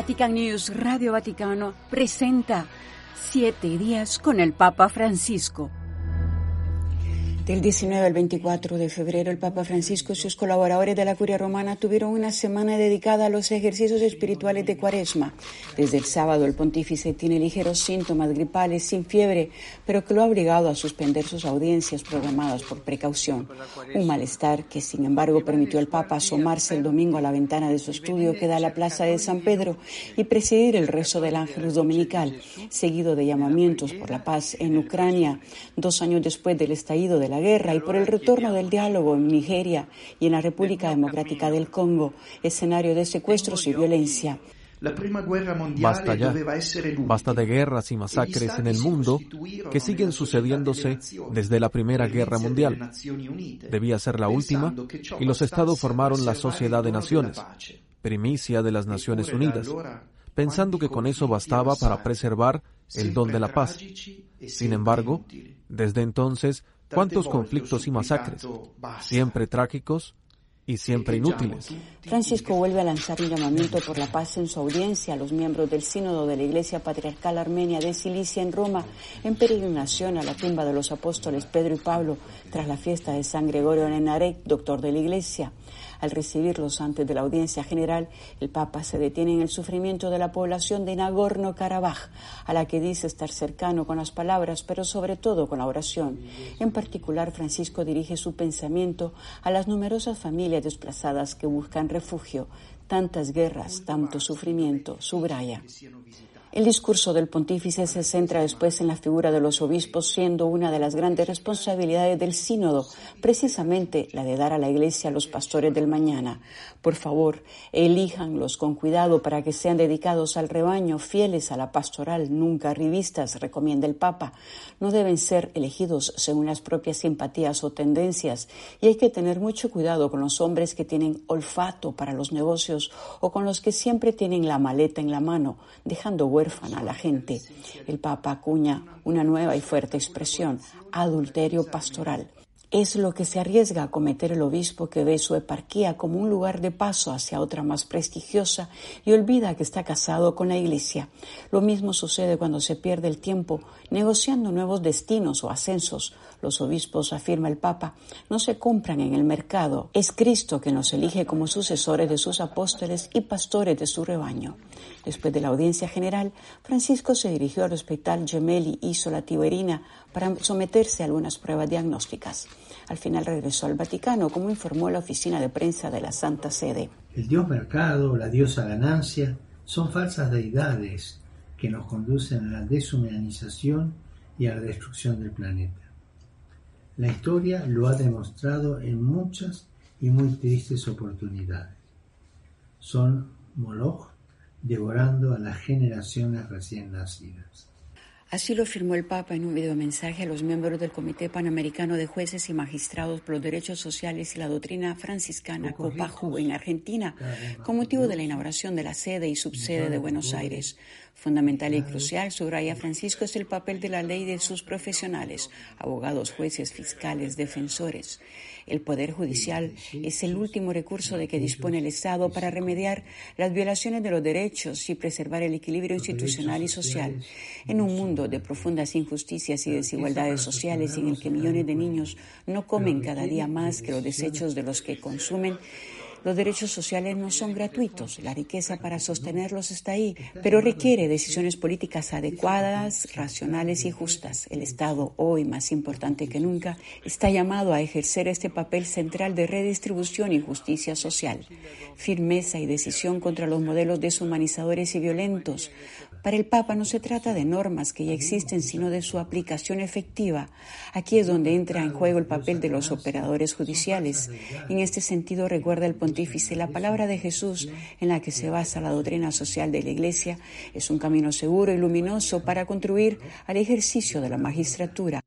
Vatican News Radio Vaticano presenta Siete días con el Papa Francisco. Del 19 al 24 de febrero, el Papa Francisco y sus colaboradores de la Curia Romana tuvieron una semana dedicada a los ejercicios espirituales de Cuaresma. Desde el sábado, el pontífice tiene ligeros síntomas gripales, sin fiebre, pero que lo ha obligado a suspender sus audiencias programadas por precaución. Un malestar que, sin embargo, permitió al Papa asomarse el domingo a la ventana de su estudio que da a la plaza de San Pedro y presidir el rezo del Ángelus Dominical, seguido de llamamientos por la paz en Ucrania, dos años después del estallido de la guerra y por el retorno del diálogo en Nigeria y en la República Democrática del Congo, escenario de secuestros y violencia. Basta ya. Basta de guerras y masacres en el mundo que siguen sucediéndose desde la Primera Guerra Mundial. Debía ser la última y los Estados formaron la Sociedad de Naciones, primicia de las Naciones Unidas, pensando que con eso bastaba para preservar el don de la paz. Sin embargo, desde entonces ¿Cuántos conflictos y masacres? Siempre trágicos y siempre inútiles. Francisco vuelve a lanzar un llamamiento por la paz en su audiencia a los miembros del Sínodo de la Iglesia Patriarcal Armenia de Cilicia en Roma, en peregrinación a la tumba de los apóstoles Pedro y Pablo, tras la fiesta de San Gregorio Nenarek, doctor de la Iglesia. Al recibirlos antes de la audiencia general, el Papa se detiene en el sufrimiento de la población de Nagorno-Karabaj, a la que dice estar cercano con las palabras, pero sobre todo con la oración. En particular, Francisco dirige su pensamiento a las numerosas familias desplazadas que buscan refugio. Tantas guerras, tanto sufrimiento, subraya. El discurso del pontífice se centra después en la figura de los obispos, siendo una de las grandes responsabilidades del sínodo, precisamente la de dar a la Iglesia a los pastores del mañana. Por favor, elíjanlos con cuidado para que sean dedicados al rebaño, fieles a la pastoral, nunca arribistas, recomienda el Papa. No deben ser elegidos según las propias simpatías o tendencias, y hay que tener mucho cuidado con los hombres que tienen olfato para los negocios o con los que siempre tienen la maleta en la mano, dejando huérfana a la gente. El Papa acuña una nueva y fuerte expresión, adulterio pastoral. Es lo que se arriesga a cometer el obispo que ve su eparquía como un lugar de paso hacia otra más prestigiosa y olvida que está casado con la Iglesia. Lo mismo sucede cuando se pierde el tiempo negociando nuevos destinos o ascensos. Los obispos, afirma el Papa, no se compran en el mercado. Es Cristo quien los elige como sucesores de sus apóstoles y pastores de su rebaño. Después de la audiencia general, Francisco se dirigió al hospital Gemelli Isola Tiberina para someterse a algunas pruebas diagnósticas. Al final regresó al Vaticano, como informó la oficina de prensa de la Santa Sede. El dios mercado, la diosa ganancia, son falsas deidades que nos conducen a la deshumanización y a la destrucción del planeta. La historia lo ha demostrado en muchas y muy tristes oportunidades. Son Moloch devorando a las generaciones recién nacidas. Así lo afirmó el Papa en un videomensaje a los miembros del Comité Panamericano de Jueces y Magistrados por los Derechos Sociales y la Doctrina Franciscana COPAJU en Argentina, con motivo de la inauguración de la sede y subsede de Buenos Aires. Fundamental y crucial, subraya Francisco, es el papel de la ley de sus profesionales, abogados, jueces, fiscales, defensores. El Poder Judicial es el último recurso de que dispone el Estado para remediar las violaciones de los derechos y preservar el equilibrio institucional y social. En un mundo de profundas injusticias y desigualdades sociales en el que millones de niños no comen cada día más que los desechos de los que consumen, los derechos sociales no son gratuitos. La riqueza para sostenerlos está ahí, pero requiere decisiones políticas adecuadas, racionales y justas. El Estado, hoy más importante que nunca, está llamado a ejercer este papel central de redistribución y justicia social. Firmeza y decisión contra los modelos deshumanizadores y violentos, para el Papa no se trata de normas que ya existen, sino de su aplicación efectiva. Aquí es donde entra en juego el papel de los operadores judiciales. En este sentido, recuerda el la palabra de Jesús en la que se basa la doctrina social de la Iglesia es un camino seguro y luminoso para contribuir al ejercicio de la magistratura.